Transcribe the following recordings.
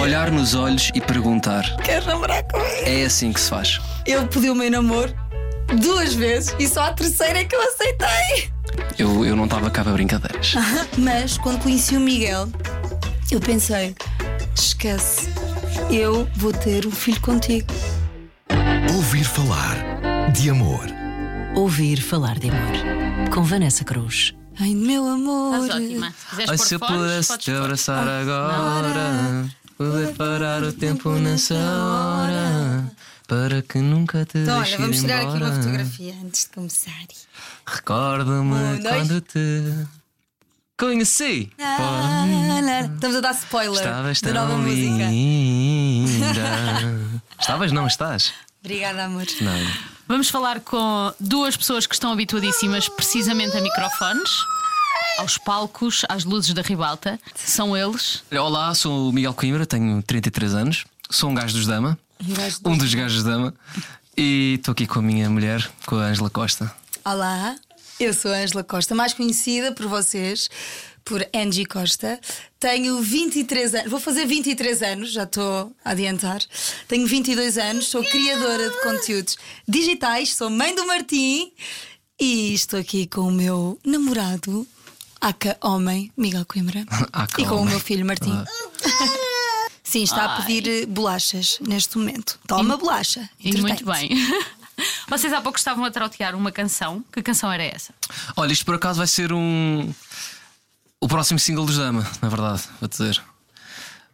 Olhar nos olhos e perguntar. Queres namorar comigo? É assim que se faz. Ele pediu o meu namoro duas vezes e só a terceira é que eu aceitei. Eu, eu não estava cá para brincadeiras. Mas quando conheci o Miguel, eu pensei: esquece, eu vou ter um filho contigo. Ouvir falar de amor. Ouvir falar de amor. Com Vanessa Cruz. Ai, meu amor. Estás ótima. Se quiseres Ai, se eu pudesse te abraçar agora, poder parar o tempo nessa hora, para que nunca te Então, deixe olha, vamos ir tirar aqui uma embora. fotografia antes de começar. Recorda-me Um, quando te conheci. Ah, Estamos a dar spoiler Estavas da nova tão música. linda. Estavas, não estás? Obrigada, amor. Não. Vamos falar com duas pessoas que estão habituadíssimas precisamente a microfones, aos palcos, às luzes da ribalta. São eles. Olá, sou o Miguel Coimbra, tenho 33 anos, sou um gajo dos Dama, Um gajo dos um dos gajos dos Dama, e estou aqui com a minha mulher, com a Ângela Costa. Olá, eu sou a Ângela Costa, mais conhecida por vocês por Angie Costa. Tenho 23 anos, vou fazer 23 anos, já estou a adiantar. Tenho 22 anos, sou criadora de conteúdos digitais, sou mãe do Martim e estou aqui com o meu namorado, Aca Homem, Miguel Coimbra, Aca e com o homem. meu filho Martim. Sim, está a pedir eh, bolachas neste momento. Toma bolacha. E muito bem. Vocês há pouco estavam a trautear uma canção. Que canção era essa? Olha, isto por acaso vai ser um. O próximo single dos Dama, na verdade, vou dizer.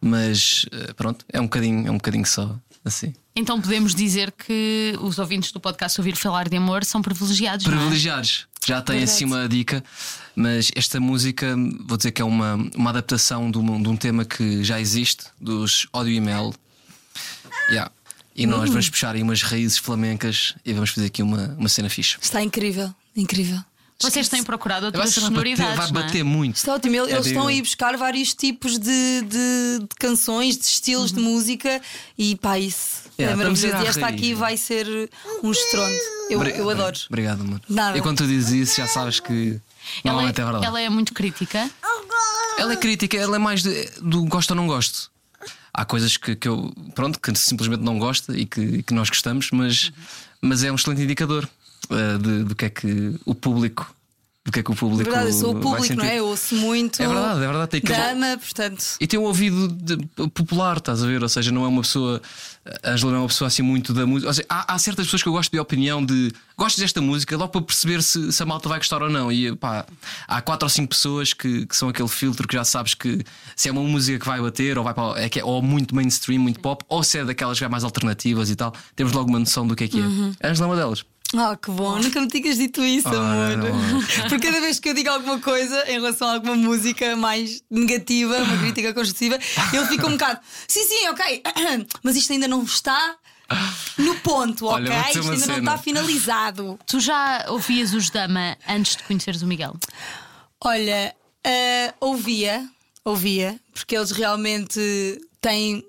Mas eh, pronto, é um bocadinho, é um bocadinho só assim. Então podemos dizer que os ouvintes do podcast Ouvir Falar de Amor são privilegiados. não é? Privilegiados, já tem Verdade. assim uma dica, mas esta música, vou dizer que é uma, uma adaptação de um, de um tema que já existe, dos Ódio e Mel. Yeah. E nós vamos puxar aí umas raízes flamencas e vamos fazer aqui uma, uma cena fixe. Está incrível, incrível. Vocês têm procurado outras ser- vai bater, sonoridades. vai não é? bater muito. Está ótimo. Eles É estão a ir buscar vários tipos de, de- de canções, de estilos de música e pá, isso Yeah, é ir maravilhoso. E esta aqui vai ser um estrondo. Eu, Obri- eu adoro. Obrigado, amor. Nada. E quando tu dizes isso, já sabes que Ela, é é, verdade. ela é muito crítica. Ela é crítica, ela é mais de- do gosto ou não gosto. Há coisas que, que eu, pronto, que simplesmente não gosto e que, e que nós gostamos, mas, mas é um excelente indicador eh, de- do que é que o público. Do que é que o público. verdade, eu sou o público, não é? Eu ouço muito. É verdade, é verdade. Tem aquele- Dama, portanto. E tem um ouvido de- popular, estás a ver? Ou seja, não é uma pessoa. A Angela não é uma pessoa assim muito da música. Ou seja, há, há certas pessoas que eu gosto de opinião de gostas desta música, logo para perceber se, se a malta vai gostar ou não. E pá, há quatro ou cinco pessoas que, que são aquele filtro que já sabes que se é uma música que vai bater, ou vai para, é que é ou muito mainstream, muito pop, ou se é daquelas já mais alternativas e tal, temos logo uma noção do que é que é. A Angela é uma delas. Ah, que bom, nunca me tinhas dito isso, Ora, amor. não. Porque cada vez que eu digo alguma coisa em relação a alguma música mais negativa, uma crítica construtiva, ele fica um bocado, sim, sim, ok, mas isto ainda não está no ponto, Olha, ok? Isto ainda não cena. está finalizado. Tu já ouvias os Dama antes de conheceres o Miguel? Olha, ah, ouvia, ouvia, porque eles realmente têm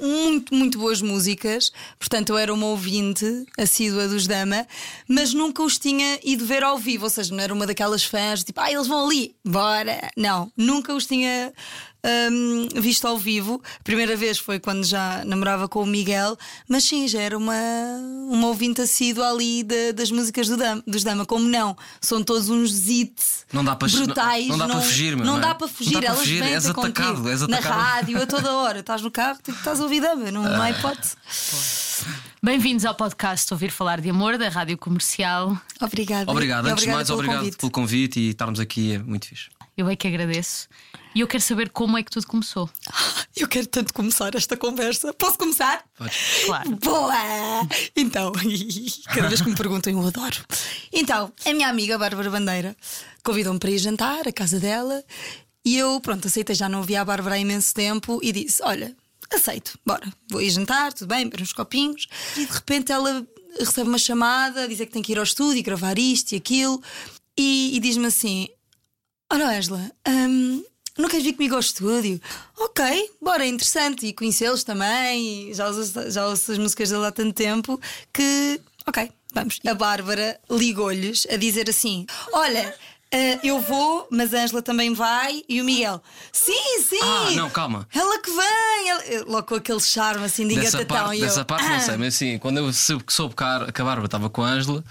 muito, muito boas músicas. Portanto, eu era uma ouvinte assídua dos Dama, mas nunca os tinha ido ver ao vivo. Ou seja, não era uma daquelas fãs tipo, ah, eles vão ali, bora. Não, nunca os tinha hum, visto ao vivo. A primeira vez foi quando já namorava com o Miguel, mas sim, já era uma, uma ouvinte assídua ali da- das músicas do Dama, dos Dama. Como não? São todos uns hits Não dá para- brutais. não- não dá para fugir, meu, Não não é? dá para Não fugir, dá para elas fugir, vêm és atacado, contigo. és Na atacado. rádio, a toda hora. Estás no carro, tipo, estás a ouvir Dama, não, não há hipótese. Bem-vindos ao podcast Ouvir Falar de Amor da Rádio Comercial. Obrigada. Obrigado, antes de mais, pelo obrigado convite. pelo convite e estarmos aqui, é muito fixe. Eu é que agradeço. E eu quero saber como é que tudo começou. Eu quero tanto começar esta conversa. Posso começar? Podes. Claro. Boa! Então, cada vez que me perguntam, eu adoro. Então, a minha amiga Bárbara Bandeira convidou-me para ir jantar à casa dela e eu, pronto, aceitei. Já não via a Bárbara há imenso tempo e disse: Olha, aceito, bora, vou ir jantar, tudo bem, beber uns copinhos. E de repente ela recebe uma chamada, dizer que tem que ir ao estúdio e gravar isto e aquilo. E, e diz-me assim: Olha, Angela, hum, não queres vir comigo ao estúdio? Ok, bora, é interessante. E conhecê-los também. e Já ouço, já ouço as músicas dele há tanto tempo que. Ok, vamos. A Bárbara ligou-lhes a dizer assim: Olha. ah, eu vou, mas a Ângela também vai e o Miguel. Sim, sim! Ah, não, calma. Ela que bem? Ele- Logo com aquele charme assim de Dessa engatatão. parte, e eu, dessa parte não "Ah." sei, mas assim, quando eu soube, soube que a que a Bárbara estava com a Ângela,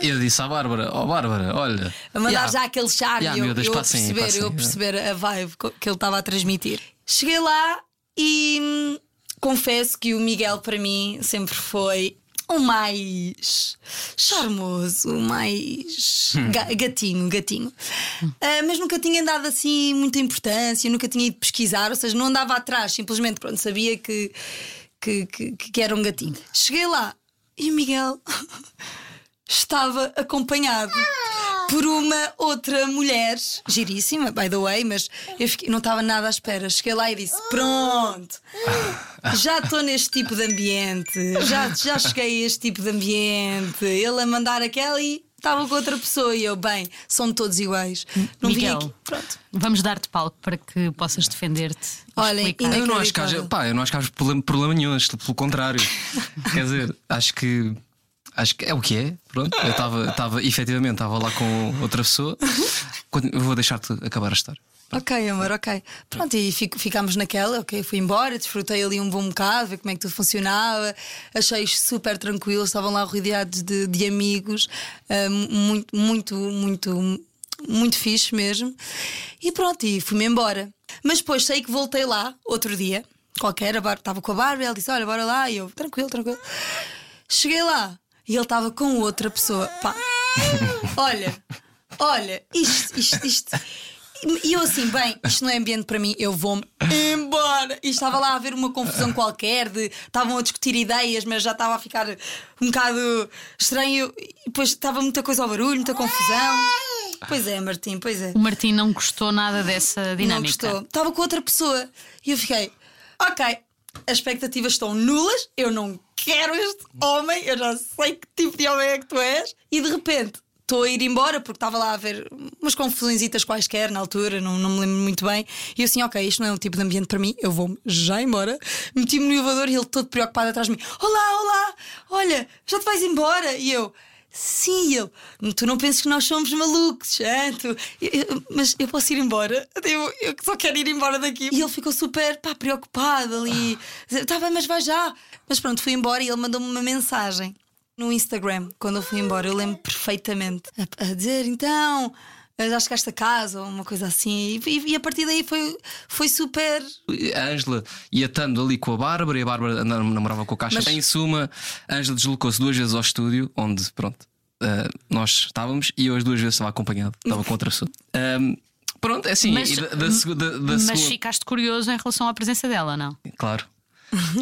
eu disse à Bárbara: Ó Bárbara, olha. A mandar yeah, já aquele charme, Yeah, eu, eu, a passem, perceber, passem, eu a yeah. perceber a vibe que ele estava a transmitir. Cheguei lá e hum, confesso que o Miguel para mim sempre foi o mais charmoso, o mais Hum. ga- gatinho, gatinho. Ah, mas nunca tinha dado assim muita importância, nunca tinha ido pesquisar, ou seja, não andava atrás, simplesmente pronto, sabia que, que, que, que era um gatinho. Cheguei lá e o Miguel estava acompanhado por uma outra mulher, giríssima, by the way, mas eu fiquei- não estava nada à espera. Cheguei lá e disse: Pronto, já estou neste tipo de ambiente, já, já cheguei a este tipo de ambiente. Ele a mandar aquela e estava com outra pessoa. E eu, bem, são todos iguais. Não vim Miguel, aqui. Pronto. vamos dar-te palco para que possas defender-te. e Olhem, explicar. Eu não acho que haja, pá, eu não acho que haja problema, problema nenhum, pelo contrário. Quer dizer, acho que acho que é o que é. Pronto, eu estava, estava efetivamente, estava lá com outra pessoa. Eu vou deixar-te acabar a história. Ok, amor, ok. Pronto, e fico- ficámos naquela, ok, fui embora, desfrutei ali um bom bocado, ver como é que tudo funcionava, achei super tranquilo, estavam lá rodeados de, de amigos, ah, muito, muito, muito, muito fixe mesmo. E pronto, e fui-me embora. Mas depois sei que voltei lá outro dia, qualquer, estava com a Bárbara, ela disse: Olha, bora lá, e eu, tranquilo, tranquilo. Cheguei lá e ele estava com outra pessoa. Pá, olha, olha, isto, isto, isto. E eu assim, bem, isto não é ambiente para mim, eu vou-me embora. E estava lá a haver uma confusão qualquer, de estavam a discutir ideias, mas já estava a ficar um bocado estranho. E depois estava muita coisa ao barulho, muita confusão. Pois é, Martim, pois é. O Martim não gostou nada dessa Não dinâmica. gostou. Estava com outra pessoa. E eu fiquei, ok, as expectativas estão nulas, eu não quero este homem, eu já sei que tipo de homem é que tu és. E de repente estou a ir embora porque estava lá a ver umas confusõezitas quaisquer na altura, não, não me lembro muito bem. E eu assim, ok, isto não é um tipo de ambiente para mim, eu vou já embora. Meti-me no elevador e ele todo preocupado atrás de mim: Olá, olá, olha, já te vais embora. E eu. Sim, e ele, tu não penses que nós somos malucos, hein? Tu- eu- eu- mas eu posso ir embora? Eu, eu só quero ir embora daqui. E ele ficou super pá, preocupado ali. Tá bem, mas vai já. Mas pronto, fui embora e ele mandou-me uma mensagem no Instagram quando eu fui embora. Eu lembro perfeitamente a, a dizer então. Já chegaste a casa ou uma coisa assim, e, e- e a partir daí foi, foi super. A Ângela ia estando ali com a Bárbara e a Bárbara namorava com o Caixa. Mas- Em suma, a Ângela deslocou-se duas vezes ao estúdio, onde, pronto, ah, nós estávamos e eu as duas vezes estava acompanhado, estava com outra pessoa. Ahm, pronto, é assim, Mas, e da, da, da- da mas segunda. ficaste curioso em relação à presença dela, não? Claro.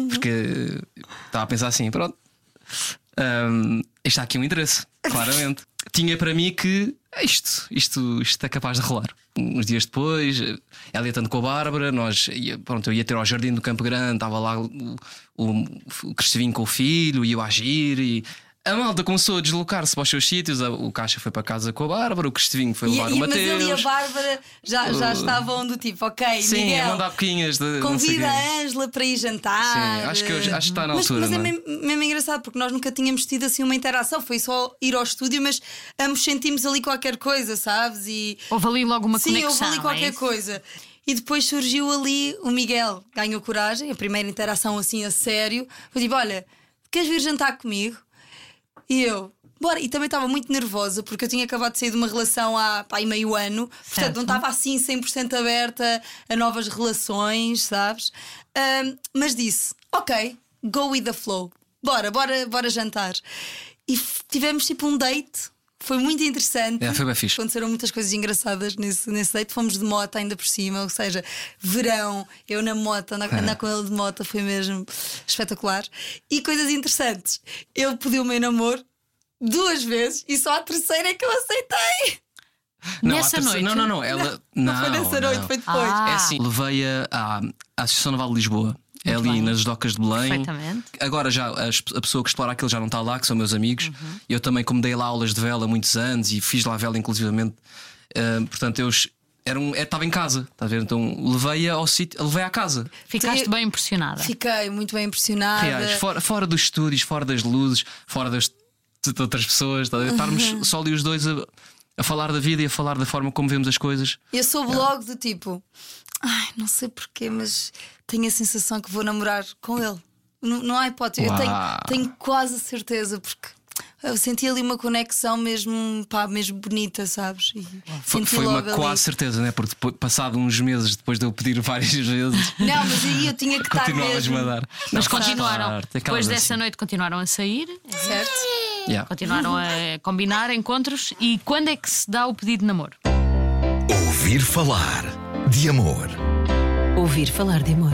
Porque estava a pensar assim, pronto. Hum, está aqui um interesse, claramente. Tinha para mim que isto, isto, isto é capaz de rolar. Uns dias depois, ela ia tanto com a Bárbara, nós ia, pronto, eu ia ter ao jardim do Campo Grande, estava lá o, o, com o filho, ia agir e. A malta começou a deslocar-se para os seus sítios. O Caixa foi para casa com a Bárbara, o Cristovinho foi levar e- o mas ele e a Mateus. Bárbara já, já Uh, estavam do tipo, ok, Sim, Miguel, mandar boquinhas de. Convida a Ângela para ir jantar. Sim, acho que eu- acho que está na mas, altura, Mas é é? mesmo, mesmo engraçado porque nós nunca tínhamos tido assim uma interação. Foi só ir ao estúdio, mas ambos sentimos ali qualquer coisa, sabes? E Houve ali logo uma sim, conexão. houve ali é qualquer isso? coisa. E depois surgiu ali o Miguel, ganhou coragem, a primeira interação assim a sério. Foi tipo: olha, queres vir jantar comigo? E eu, bora. E também estava muito nervosa porque eu tinha acabado de sair de uma relação há pá, meio ano, portanto Certo. não estava assim 100% aberta a novas relações, sabes? Ahm, mas disse: ok, go with the flow, bora, bora, bora jantar. E tivemos tipo um date. Foi muito interessante. É, foi bem fixe. Aconteceram muitas coisas engraçadas nesse, nesse date. Fomos de moto ainda por cima, ou seja, verão, eu na moto, andar, andar com ele de moto foi mesmo espetacular. E coisas interessantes. Ele pediu-me em namoro duas vezes e só a terceira é que eu aceitei. Não, Nessa terceira- noite? Não, não, não. Ela, Não, não, foi nessa noite, não. foi depois. Ah. É assim, levei-a à, à Associação Naval de Lisboa. É ali bem. nas docas de Belém. Perfeitamente. Agora já a pessoa que explora aquilo já não está lá, que são meus amigos. Uhum. Eu também, como dei lá aulas de vela há muitos anos e fiz lá vela inclusivamente, eh, portanto eu era um, eh, estava em casa, está a ver? Então levei-a ao sítio, levei à casa. Ficaste bem impressionada. Fiquei muito bem impressionada. Reais, fora, fora dos estúdios, fora das luzes, fora das de outras pessoas, está a ver? Uhum. estarmos só ali os dois a, a falar da vida e a falar da forma como vemos as coisas. Eu soube logo do tipo, ai, não sei porquê, mas tenho a sensação que vou namorar com ele. Não, não há hipótese. Eu tenho, Uau. tenho quase certeza, porque eu senti ali uma conexão mesmo, pá, mesmo bonita, sabes? E Foi, foi uma ali. quase certeza, né? Porque depois, passado uns meses depois de eu pedir várias vezes, Não, mas aí eu tinha que estar continuavas-me mesmo. a dar. Mas Não, continuaram. parte, Depois acabas dessa assim. noite continuaram a sair, Certo? Yeah. continuaram a combinar encontros. E quando é que se dá o pedido de namoro? Ouvir falar de amor. Ouvir falar de amor.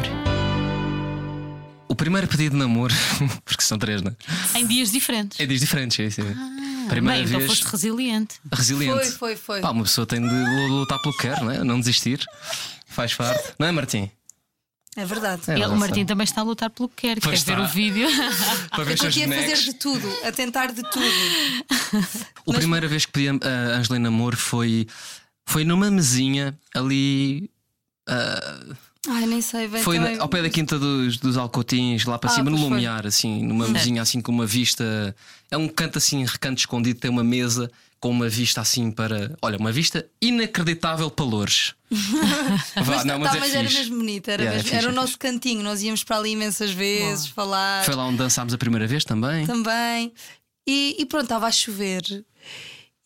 O primeiro pedido de namoro, porque são três, né? Em dias diferentes. É dias diferentes, sim, sim. Primeira Bem, então vez foste resiliente. resiliente. Foi, foi, foi. Pá, uma pessoa tem de lutar pelo que quer, né? não desistir. Faz parte. Não é, Martim? É verdade. É, Ele- o não Martim também está a lutar pelo que quer. Pois Quer ver está. o vídeo? Para ver Eu estou a fazer de tudo, a tentar de tudo. A primeira vez que pedi a Angelina namoro foi, foi numa mesinha ali. ah, Ai, nem sei, bem. foi também- ao pé da quinta dos, dos Alcotins, lá para Ah, cima, no pois foi. Lumiar, assim, numa mesinha assim com uma vista. É um canto assim, recanto escondido, tem uma mesa com uma vista assim para. Olha, uma vista inacreditável para Loures. Vá, Mas, não, mas tá, é mas era mesmo bonito, era, Yeah, é mesmo- fixe, era o é nosso cantinho. Nós íamos para ali imensas vezes falar Foi lá onde dançámos a primeira vez também. também. E, e pronto, estava a chover.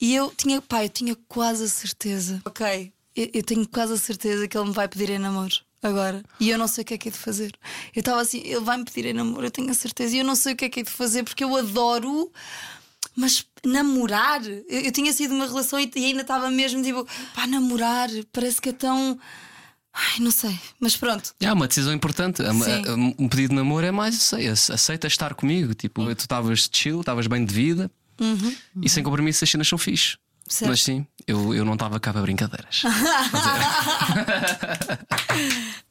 E eu tinha, pá, eu tinha quase a certeza. Ok, eu, eu tenho quase a certeza que ele me vai pedir em namoro agora. E eu não sei o que é que é de fazer. Eu estava assim, ele vai me pedir em namoro, eu tenho a certeza. E eu não sei o que é que é de fazer porque eu adoro. Mas namorar, eu, eu tinha sido uma relação e, e ainda estava mesmo tipo, pá, namorar, parece que é tão. Ai, não sei, mas pronto. É uma decisão importante. Sim. Um pedido de namoro é mais, aceita estar comigo. Tipo, tu estavas chill, estavas bem de vida e sem compromisso as cenas são fixe. Certo. Mas sim, eu, eu não estava cá para brincadeiras.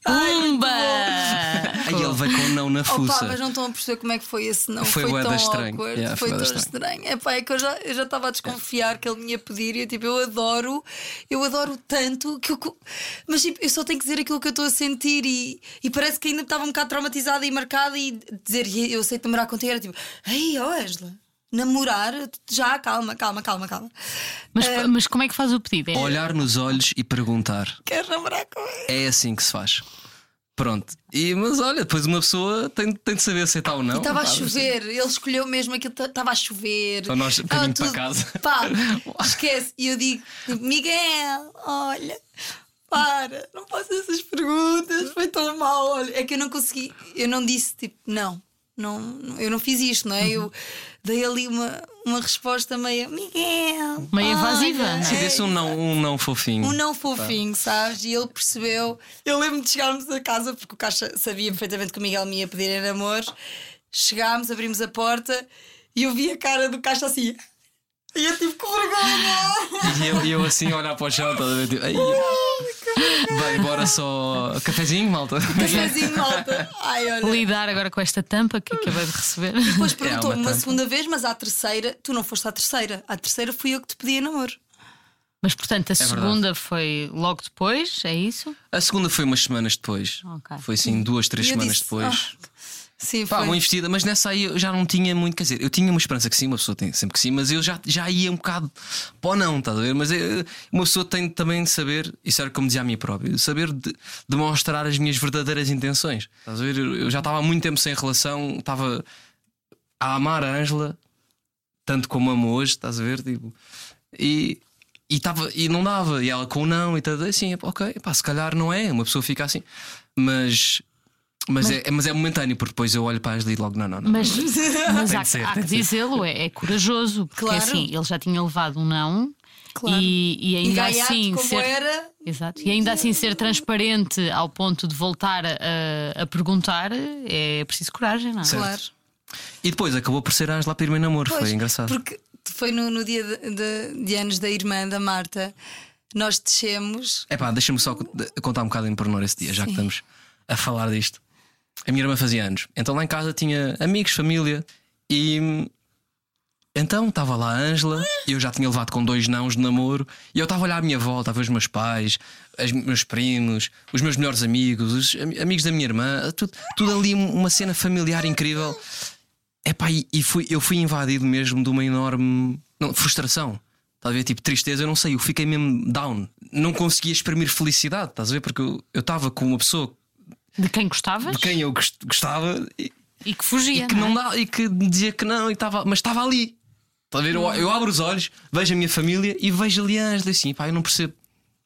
Pumba! Aí ele veio com um não na Opa, fuça. mas não estão a perceber como é que foi esse não. Foi Foi, tão estranho. awkward, Yeah, foi foi tão estranho. É pá, é que eu já eu já estava a desconfiar que ele me ia pedir e eu, tipo, eu adoro, eu adoro tanto que eu. Mas tipo, eu só tenho que dizer aquilo que eu estou a sentir e, e parece que ainda estava um bocado traumatizada e marcada e dizer "E eu aceito namorar contigo era tipo, ei, ó Angela, namorar, já, calma, calma, calma, calma. Mas, Eh, mas como é que faz o pedido? É- Olhar nos olhos e perguntar. Queres namorar com ele? É assim que se faz. Pronto. E, mas olha, depois uma pessoa tem, tem de saber aceitar ou não. Estava a chover, ele escolheu mesmo aquilo, estava a chover. Então nós, caminho para casa. Pá, esquece. E eu digo, Miguel, olha, para, não faças essas perguntas, foi tão mal. Olha, é que eu não consegui, eu não disse tipo, não, não eu não fiz isto, não é? Eu dei ali uma, uma resposta meio, Miguel. Meio invasiva, olha, é? Sim, desse um não, um não fofinho. um não fofinho, sabes? E ele percebeu. Eu lembro de chegarmos a casa, porque o Caixa sabia perfeitamente que o Miguel me ia pedir em namoro. Chegámos, abrimos a porta e eu vi a cara do Caixa assim. E eu tive que vergonha! E eu, eu assim a olhar para o chão, estás a ver? Tipo, "Ai, Bem, bora só. Cafezinho, malta. Cafézinho, malta. Ai, olha. Lidar agora com esta tampa que acabei de receber. Depois É perguntou-me uma uma tampa. segunda vez, mas à terceira, tu não foste à terceira. À terceira fui eu que te pedi em namoro. Mas portanto, a É verdade. segunda foi logo depois, é isso? A segunda foi umas semanas depois. Ok. Foi assim, duas, três E eu semanas disse, depois. "Ah, sim, Pá, foi. uma investida, mas nessa aí eu já não tinha muito. Quer dizer, eu tinha uma esperança que sim, uma pessoa tem sempre que sim, mas eu já, já ia um bocado para o não, estás a ver? Mas eh, uma pessoa tem também de saber, isso era como dizia a mim próprio, saber de- demonstrar as minhas verdadeiras intenções. Estás a ver? Eu eu já estava há muito tempo sem relação, estava a amar a Ângela, tanto como amo hoje, estás a ver? Tipo, e. E, tava, e não dava, e ela com o não, e tudo assim, ok, pá, se calhar não é, uma pessoa fica assim, mas mas, é, mas é momentâneo, porque depois eu olho para a Ashley e logo, não, não, não. Mas, mas há, ser, há que dizê-lo, é, é corajoso, porque Claro. assim, ele já tinha levado um não Claro. e, e E ainda gaiato assim como ser. era. Exato. E ainda assim ser transparente ao ponto de voltar a, a perguntar é preciso coragem, não é? Certo. Claro. E depois acabou por ser a Angela a pedir-me em namoro, Pois, foi engraçado. Porque foi no, no dia de, de- de anos da irmã da Marta, nós descemos. É pá, deixa-me só contar um bocado em pormenor esse dia, já que Sim. estamos a falar disto. A minha irmã fazia anos, então lá em casa tinha amigos, família e. Então estava lá a Ângela, eu já tinha levado com dois nãos de namoro, e eu estava a olhar à minha volta, a ver os meus pais, os meus primos, os meus melhores amigos, os am- amigos da minha irmã, tudo, tudo ali uma cena familiar incrível. Epá, e, e fui, eu fui invadido mesmo de uma enorme não, frustração. Estás a ver? Tipo, tristeza, eu não sei, eu fiquei mesmo down. Não conseguia exprimir felicidade, estás a ver? Porque eu estava com uma pessoa De quem gostavas de quem eu gost- gostava e, e que fugia. e que não é? não dá, e que dizia que não, e tava, mas estava ali. Está a ver? Eu, eu abro os olhos, vejo a minha família e vejo ali a Ângela e assim, pá, eu não percebo.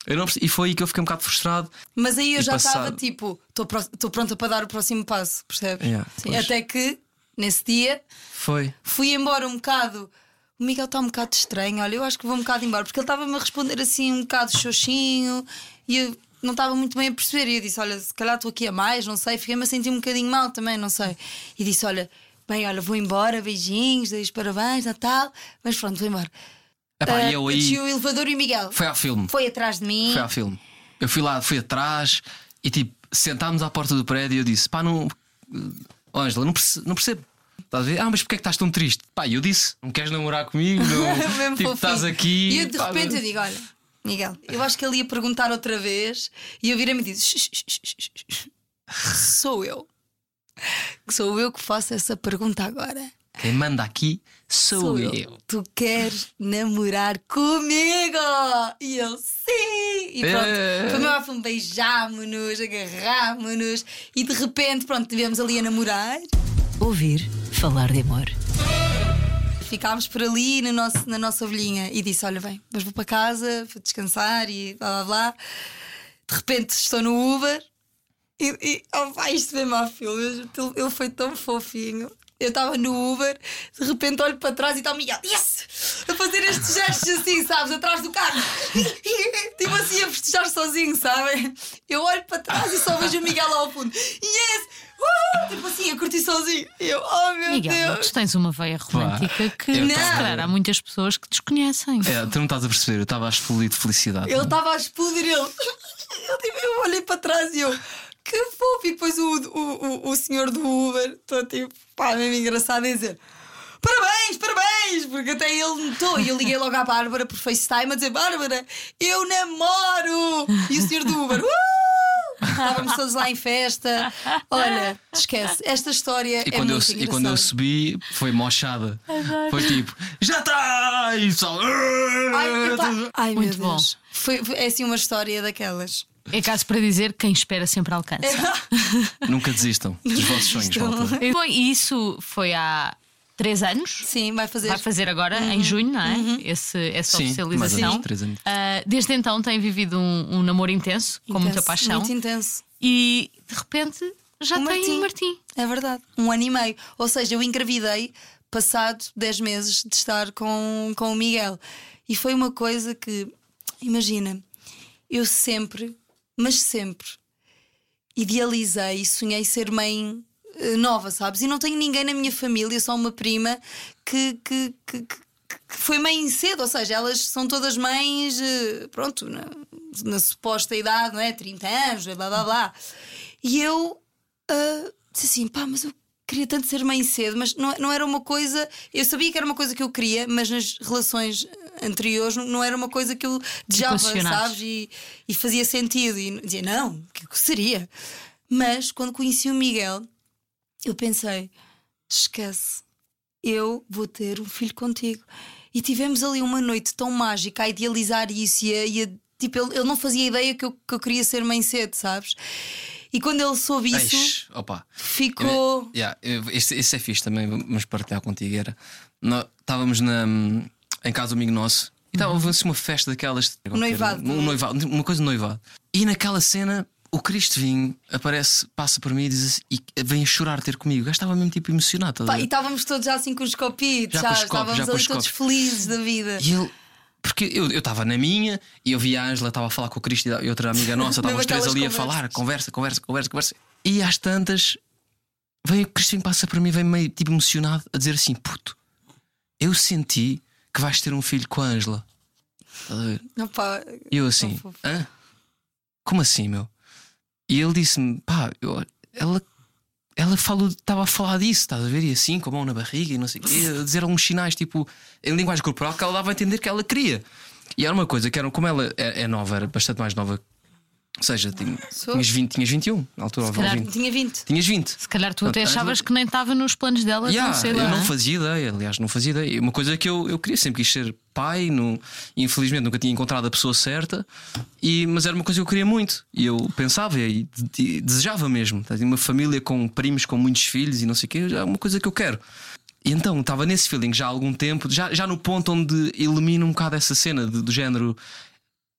Eu não percebo. E foi aí que eu fiquei um bocado frustrado. Mas aí eu já estava tipo, estou pronta para dar o próximo passo, percebes? Yeah, até que nesse dia Foi. fui embora um bocado. O Miguel está um bocado estranho, olha, eu acho que vou um bocado embora, porque ele estava-me a responder assim um bocado xoxinho e eu não estava muito bem a perceber. E eu disse: Olha, se calhar estou aqui a mais, não sei, fiquei-me a sentir um bocadinho mal também, não sei. E disse: Olha, bem, olha, vou embora, beijinhos, dei os parabéns, Natal, mas pronto, vou embora. Epá, e eu aí. o elevador e o Miguel Foi ao filme. foi atrás de mim. Foi ao filme. Eu fui lá, fui atrás e tipo, sentámos à porta do prédio e eu disse: pá, não. Ó, Ângela, não, perce- não percebo. Estás a ver? Ah, mas porquê é que estás tão triste? Pá, e eu disse: não queres namorar comigo? Não. Mesmo tipo, estás aqui. E eu, de pá, repente eu digo: Olha, Miguel, eu acho que ele ia perguntar outra vez e eu virei-me e disse. Sou eu. Sou eu que faço essa pergunta agora. Quem manda aqui sou, eu. Tu queres namorar comigo? E eu sim! E pronto, É. foi meu filme, beijámonos, agarrámonos e de repente, pronto, estivemos ali a namorar. Ouvir falar de amor. Ficámos por ali no nosso, na nossa ovelhinha e disse: Olha, bem, mas vou para casa, vou descansar e blá blá blá. De repente estou no Uber e, e oh, pá, isto vem-me ao filme. Ele foi tão fofinho. Eu estava no Uber, de repente olho para trás e está o Miguel, yes! A fazer estes gestos assim, sabes, atrás do carro. tipo assim, a festejar sozinho, sabem? Eu olho para trás e só vejo o Miguel lá ao fundo. Yes! Uh! Tipo assim, a curtir sozinho. E eu, oh meu Miguel, Deus! tu tens uma veia romântica que eu se tava- calhar há muitas pessoas que desconhecem. É, tu não estás a perceber, eu estava a explodir de felicidade. Ele estava a explodir ele. Eu, tipo, eu olhei para trás e eu, que fofo! E depois o, o, o, o senhor do Uber, estou tipo, pá, mesmo engraçado a dizer. Parabéns, parabéns! Porque até ele notou. E eu liguei logo à Bárbara por FaceTime a dizer: Bárbara, eu namoro! E o senhor do Uber, uh! Estávamos todos lá em festa. Olha, esquece, esta história E é quando, eu, muito e quando eu engraçada. subi, foi mochada. Foi tipo, já está! E pessoal. Ai, epá, ai, meu Muito bom. Deus. Foi, foi- é assim uma história daquelas. É caso para dizer que quem espera sempre alcança. Nunca desistam dos vossos sonhos, malta. Bom, e isso foi há três anos. Sim, vai fazer. Vai fazer agora, em junho, não é? Esse, essa Sim, mais ou oficialização. três anos. Ah, desde então tem vivido um, um namoro intenso, com muita Intenso, paixão. Muito intenso. E de repente já O tem Martim. o Martim. É verdade. Um ano e meio. Ou seja, eu engravidei passado 10 meses de estar com, com o Miguel. E foi uma coisa que, imagina, eu sempre, mas sempre, idealizei e sonhei ser mãe eh, nova, sabes? E não tenho ninguém na minha família, só uma prima que, que, que, que- foi mãe cedo, ou seja, elas são todas mães, eh, pronto, na, na suposta idade, não é? 30 anos, blá blá blá. E eu ah, disse assim: pá, mas eu queria tanto ser mãe cedo, mas não, não era uma coisa. Eu sabia que era uma coisa que eu queria, mas nas relações anteriores não, não era uma coisa que eu desejava, sabes? E, e fazia sentido. E dizia: não, que seria? Mas quando conheci o Miguel, eu pensei: esquece, eu vou ter um filho contigo. E tivemos ali uma noite tão mágica a idealizar isso e a. e a- tipo, ele, ele não fazia ideia que eu, que eu queria ser mãe cedo, sabes? E quando ele soube isso, Eish, opa. ficou. Yeah, isso, isso é fixe também, vamos partilhar contigo. Era, nó- estávamos na, em casa do amigo nosso e estava a uma festa daquelas. Noivado. Um noivado, uma coisa de noivado. E naquela cena, o Cristo Vinho aparece, passa por mim e diz assim, e vem a chorar ter comigo. O gajo estava mesmo tipo emocionado. Pá, e estávamos todos já assim com os copitos, Já já, com os copos, estávamos já ali os todos felizes da vida. E ele. Porque eu eu estava na minha e eu vi a Ângela, estava a falar com o Cristo e outra amiga nossa, estavam os três ali a conversas. falar, conversa, conversa, conversa, conversa. E às tantas, vem o Cristo passa para mim, vem meio tipo emocionado a dizer assim: puto, eu senti que vais ter um filho com a Ângela. A E eu assim, hã? Como assim, meu? E ele disse-me, pá, eu- ela, ela falou, estava a falar disso, estás a ver? E assim, com a mão na barriga e não sei o quê, a dizer alguns sinais, tipo, em linguagem corporal, que ela dava a entender que ela queria. E era uma coisa que era, como ela é, é nova, era bastante mais nova Ou seja, tinha- Sou. tinhas, 20, tinhas 21 na altura, ou calhar 20. Tinha 20. Tinhas 20. Se calhar tu até Portanto, achavas que nem estava nos planos dela Yeah, tão cedo. eu não não é? fazia ideia, aliás, não fazia ideia. Uma coisa que eu, eu queria, sempre quis ser pai, não, infelizmente nunca tinha encontrado a pessoa certa, e, mas era uma coisa que eu queria muito. E eu pensava e, e desejava mesmo. Tá, Tinha uma família com primos com muitos filhos e não sei o quê, é uma coisa que eu quero. E então estava nesse feeling já há algum tempo, já, já no ponto onde elimino um bocado essa cena de- do género.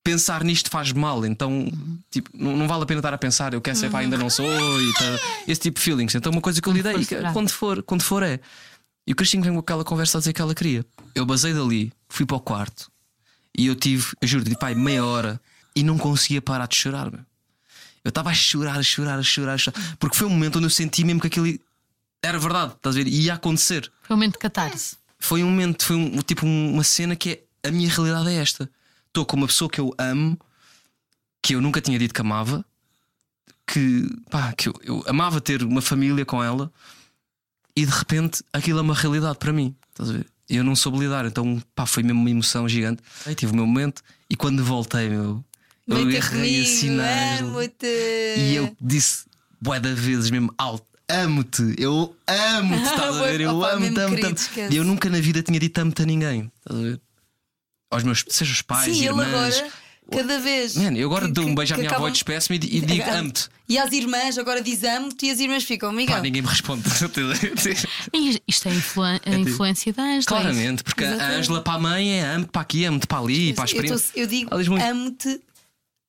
Pensar nisto faz mal, então tipo, não, não vale a pena estar a pensar, eu quero ser pai, ainda não sou, e tá- esse tipo de feelings. Então, uma coisa que eu lidei, quando for, quando for é. E o Cristinho vem com aquela conversa a dizer que ela queria. Eu basei dali, fui para o quarto e eu tive, eu juro, pai, meia hora e não conseguia parar de chorar. meu. Eu estava a chorar, a chorar, a chorar, a chorar, porque foi um momento onde eu senti mesmo que aquilo era verdade, estás a ver? Ia acontecer. Foi um momento de catarse. Foi um momento, foi um, tipo um- uma cena que é a minha realidade é esta. Estou com uma pessoa que eu amo, que eu nunca tinha dito que amava, que, pá, que eu, eu amava ter uma família com ela e de repente aquilo é uma realidade para mim. Estás a ver? Eu não soube lidar, então pá, foi mesmo uma emoção gigante. Aí tive o meu momento e quando voltei, meu, eu Ângela amo-te. e eu disse bué de vezes mesmo alto. Amo-te, eu amo-te, estás a ver? Eu amo-te, amo-te. E eu nunca na vida tinha dito amo-te a ninguém, estás a ver? Aos meus, seja os pais, Sim, ele irmãs. agora, cada vez. Man, eu agora que- dou um beijo à minha avó acabam- e despeço-me e, e digo amo-te. E às irmãs, agora diz amo-te e as irmãs ficam, Miguel. Pá, ninguém me responde. Isto é a influência da Ângela. Claramente, porque a Exatamente. Ângela para a mãe é amo-te para aqui, amo-te para ali, para as primas. tô- eu digo amo-te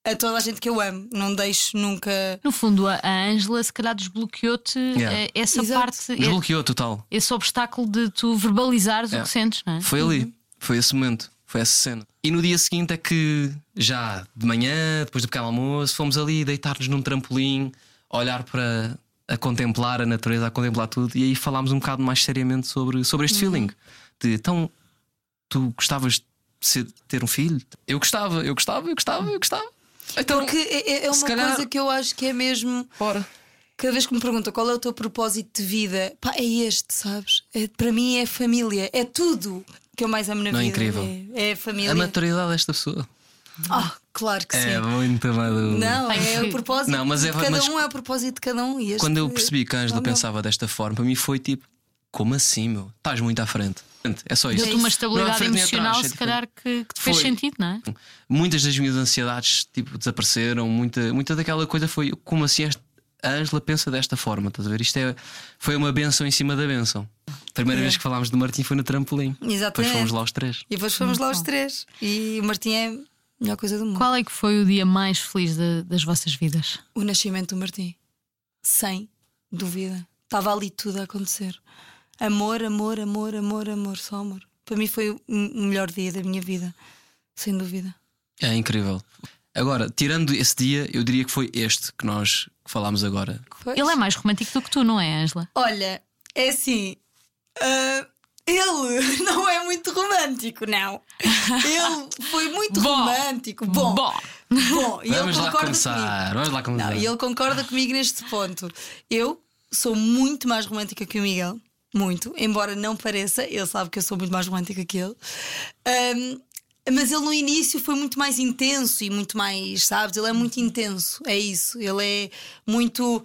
a toda a gente que eu amo. Não deixo nunca. No fundo, a a Ângela se calhar desbloqueou-te Yeah. eh, essa Exato. parte, eh, Desbloqueou total. esse obstáculo de tu verbalizares o É. que sentes, não é? Foi ali, foi esse momento, foi essa cena. E no dia seguinte é que, já de manhã, depois do pequeno almoço, fomos ali deitar-nos num trampolim, olhar para. a contemplar a natureza, a contemplar tudo, e aí falámos um bocado mais seriamente sobre, sobre este feeling. De então, tu gostavas de ser- ter um filho? Eu gostava, eu gostava, eu gostava, eu gostava. Então, Porque é, é se uma calhar- coisa que eu acho que é mesmo. bora. Cada vez que me perguntam qual é o teu propósito de vida, pá, é este, sabes? É, para mim é família, é tudo que eu mais amo na Não é vida. incrível? É, é a família. A maturidade desta pessoa. Ah, claro que sim. É muito maduro. Não, é o propósito. Não, mas é- de cada mas- um é o propósito de cada um. E este- Quando eu percebi que a Ângela é o meu. pensava desta forma, para mim foi tipo: como assim, meu? Estás muito à frente. É só isso. Deu-te uma é estabilidade emocional, atrás, é se calhar, que, que te fez Foi. sentido, não é? Muitas das minhas ansiedades tipo, desapareceram, muita, muita daquela coisa foi como assim esta- a Ângela pensa desta forma, estás a ver? Isto é, foi uma benção em cima da benção. Primeira É. vez que falámos do Martim foi no trampolim. Depois Exatamente. fomos lá os três. E depois fomos lá os três. E o Martim é a melhor coisa do mundo. Qual é que foi o dia mais feliz de- das vossas vidas? O nascimento do Martim. Sem dúvida. Estava ali tudo a acontecer. Amor, amor, amor, amor, amor, só amor. Para mim foi o o melhor dia da minha vida. Sem dúvida. É incrível. Agora, tirando esse dia, eu diria que foi este que nós falámos agora. Pois. Ele é mais romântico do que tu, não é, Ângela? Olha, é assim. ah, ele não é muito romântico, não. Ele foi muito Bom. romântico. Bom, Bom. bom, e ele Vamos lá concorda comigo. começar. Vamos lá começar. Não, e ele concorda comigo neste ponto. Eu sou muito mais romântica que o Miguel. Muito, embora não pareça, ele sabe que eu sou muito mais romântica que ele. Ahm, mas ele no início foi muito mais intenso e muito mais, sabes? Ele é muito intenso, é isso. Ele é muito.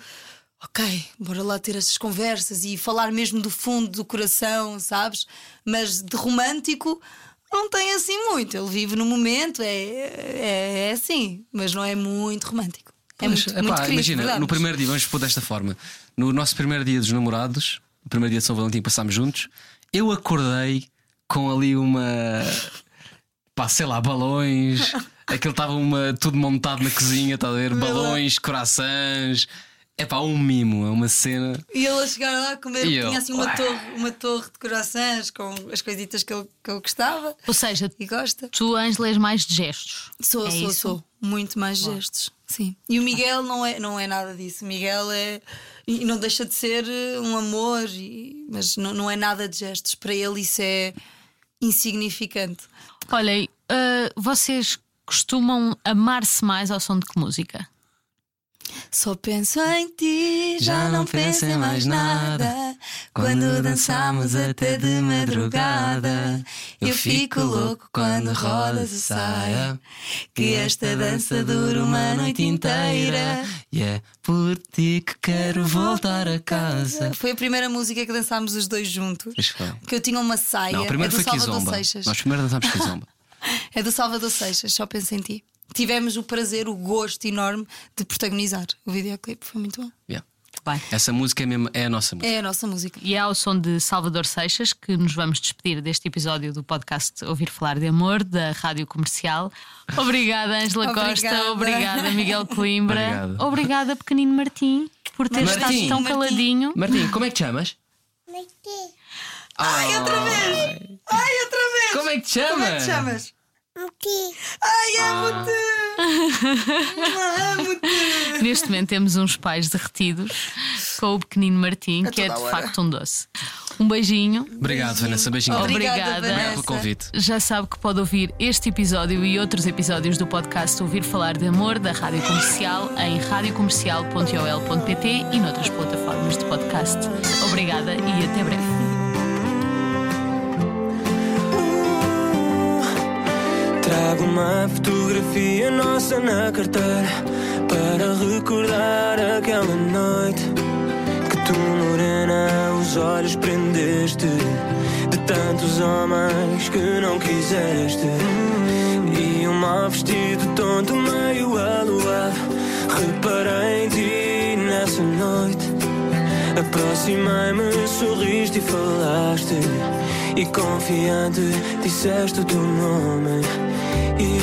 Ok, bora lá ter estas conversas e falar mesmo do fundo do coração, sabes? Mas de romântico não tem assim muito. Ele vive no momento, é, é, é assim, mas não é muito romântico. É Pois, muito, epá, muito imagina, verdade, no primeiro dia, vamos pôr desta forma: no nosso primeiro dia dos namorados, o primeiro dia de São Valentim passámos juntos, eu acordei com ali uma. Pá, sei lá, balões. Aquilo estava uma, tudo montado na cozinha, está a ver? Balões, corações. É pá, um mimo, é uma cena. E ele a chegar lá a comer, E eu, tinha assim uma ué. torre, uma torre de corações com as coisitas que ele, que ele gostava Ou seja, e gosta. tu, Ângela, és mais de gestos. Sou, É sou, isso? sou. Muito mais gestos. Sim. E o Miguel não é, não é nada disso. O Miguel é. E não deixa de ser eh, um amor, e- mas não, não é nada de gestos. Para ele isso é insignificante. Olha, ah, vocês costumam amar-se mais ao som de que música? Só penso em ti, já, não penso em mais nada. Quando dançamos até de madrugada, eu fico louco quando rodas a saia. Que esta dança dura uma noite inteira. E é por ti que quero voltar a casa. Foi a primeira música que dançámos os dois juntos. Pois foi. Que eu tinha uma saia. Não, primeiro é do foi Salvador Kizomba. Seixas. Nós primeiro dançámos Kizomba. É do Salvador Seixas, só penso em ti. Tivemos o prazer, o gosto enorme de protagonizar o videoclipe. Foi muito bom. Yeah. Bem. Essa música é, mesmo, é a nossa música. É a nossa música. E é ao som de Salvador Seixas que nos vamos despedir deste episódio do podcast Ouvir Falar de Amor, da Rádio Comercial. Obrigada, Ângela Costa. Obrigada. Miguel Coimbra. Obrigado. Obrigada, pequenino Martim, por ter Martim. estado tão Martim. caladinho. Martim, como é que te chamas? Ai, outra vez! Ai, outra vez! Como é que te chamas? Como é que te chamas? Ai, amo-te! Amo-te! Neste momento temos uns pais derretidos com o pequenino Martim, que é de hora. facto um doce. Um beijinho. Obrigado, Vanessa. Beijinho. Obrigada, Obrigada. Pelo convite. Já sabe que pode ouvir este episódio e outros episódios do podcast Ouvir Falar de Amor da Rádio Comercial em radiocomercial.ol.pt e noutras plataformas de podcast. Obrigada e até breve. Uma fotografia nossa na carteira para recordar aquela noite que tu, morena, os olhos prendeste de tantos homens que não quiseste. E um mal vestido tonto, meio aluado, reparei em ti nessa noite. Aproximei-me, sorriste e falaste E confiante disseste o teu nome. E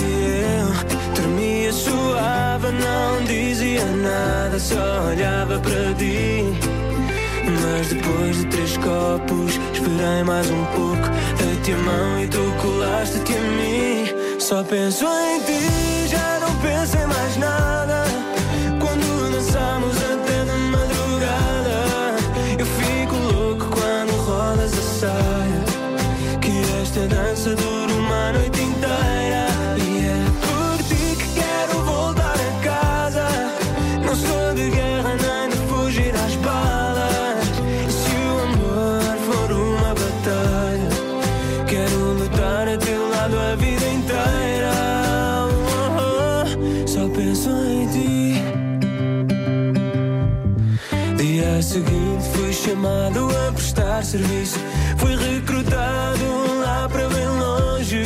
eu tremia, suava, não dizia nada Só olhava para ti. Mas depois de três copos Esperei mais um pouco. Dei-te a mão e tu colaste-te a mim. Só penso em ti, já não penso em mais nada Dia seguinte fui chamado a prestar serviço. Fui recrutado lá para bem longe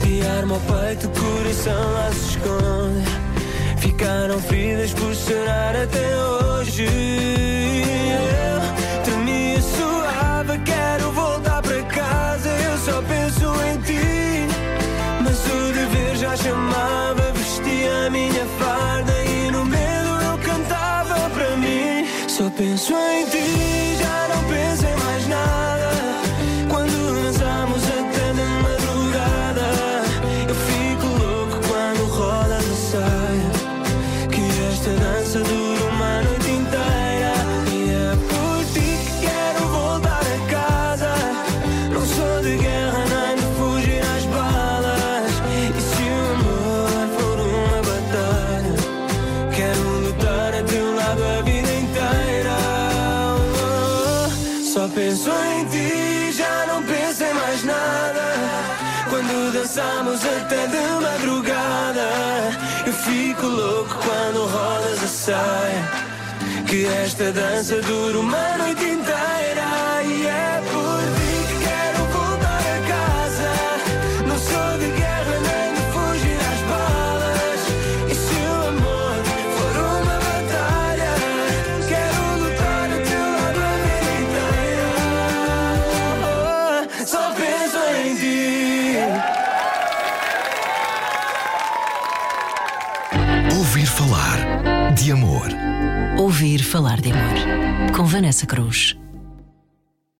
De arma ao peito, coração lá se esconde. Ficaram feridas por chorar até hoje Só penso em ti, saia Que esta dança dura uma noite inteira Ouvir Falar de Amor. Com Vanessa Cruz.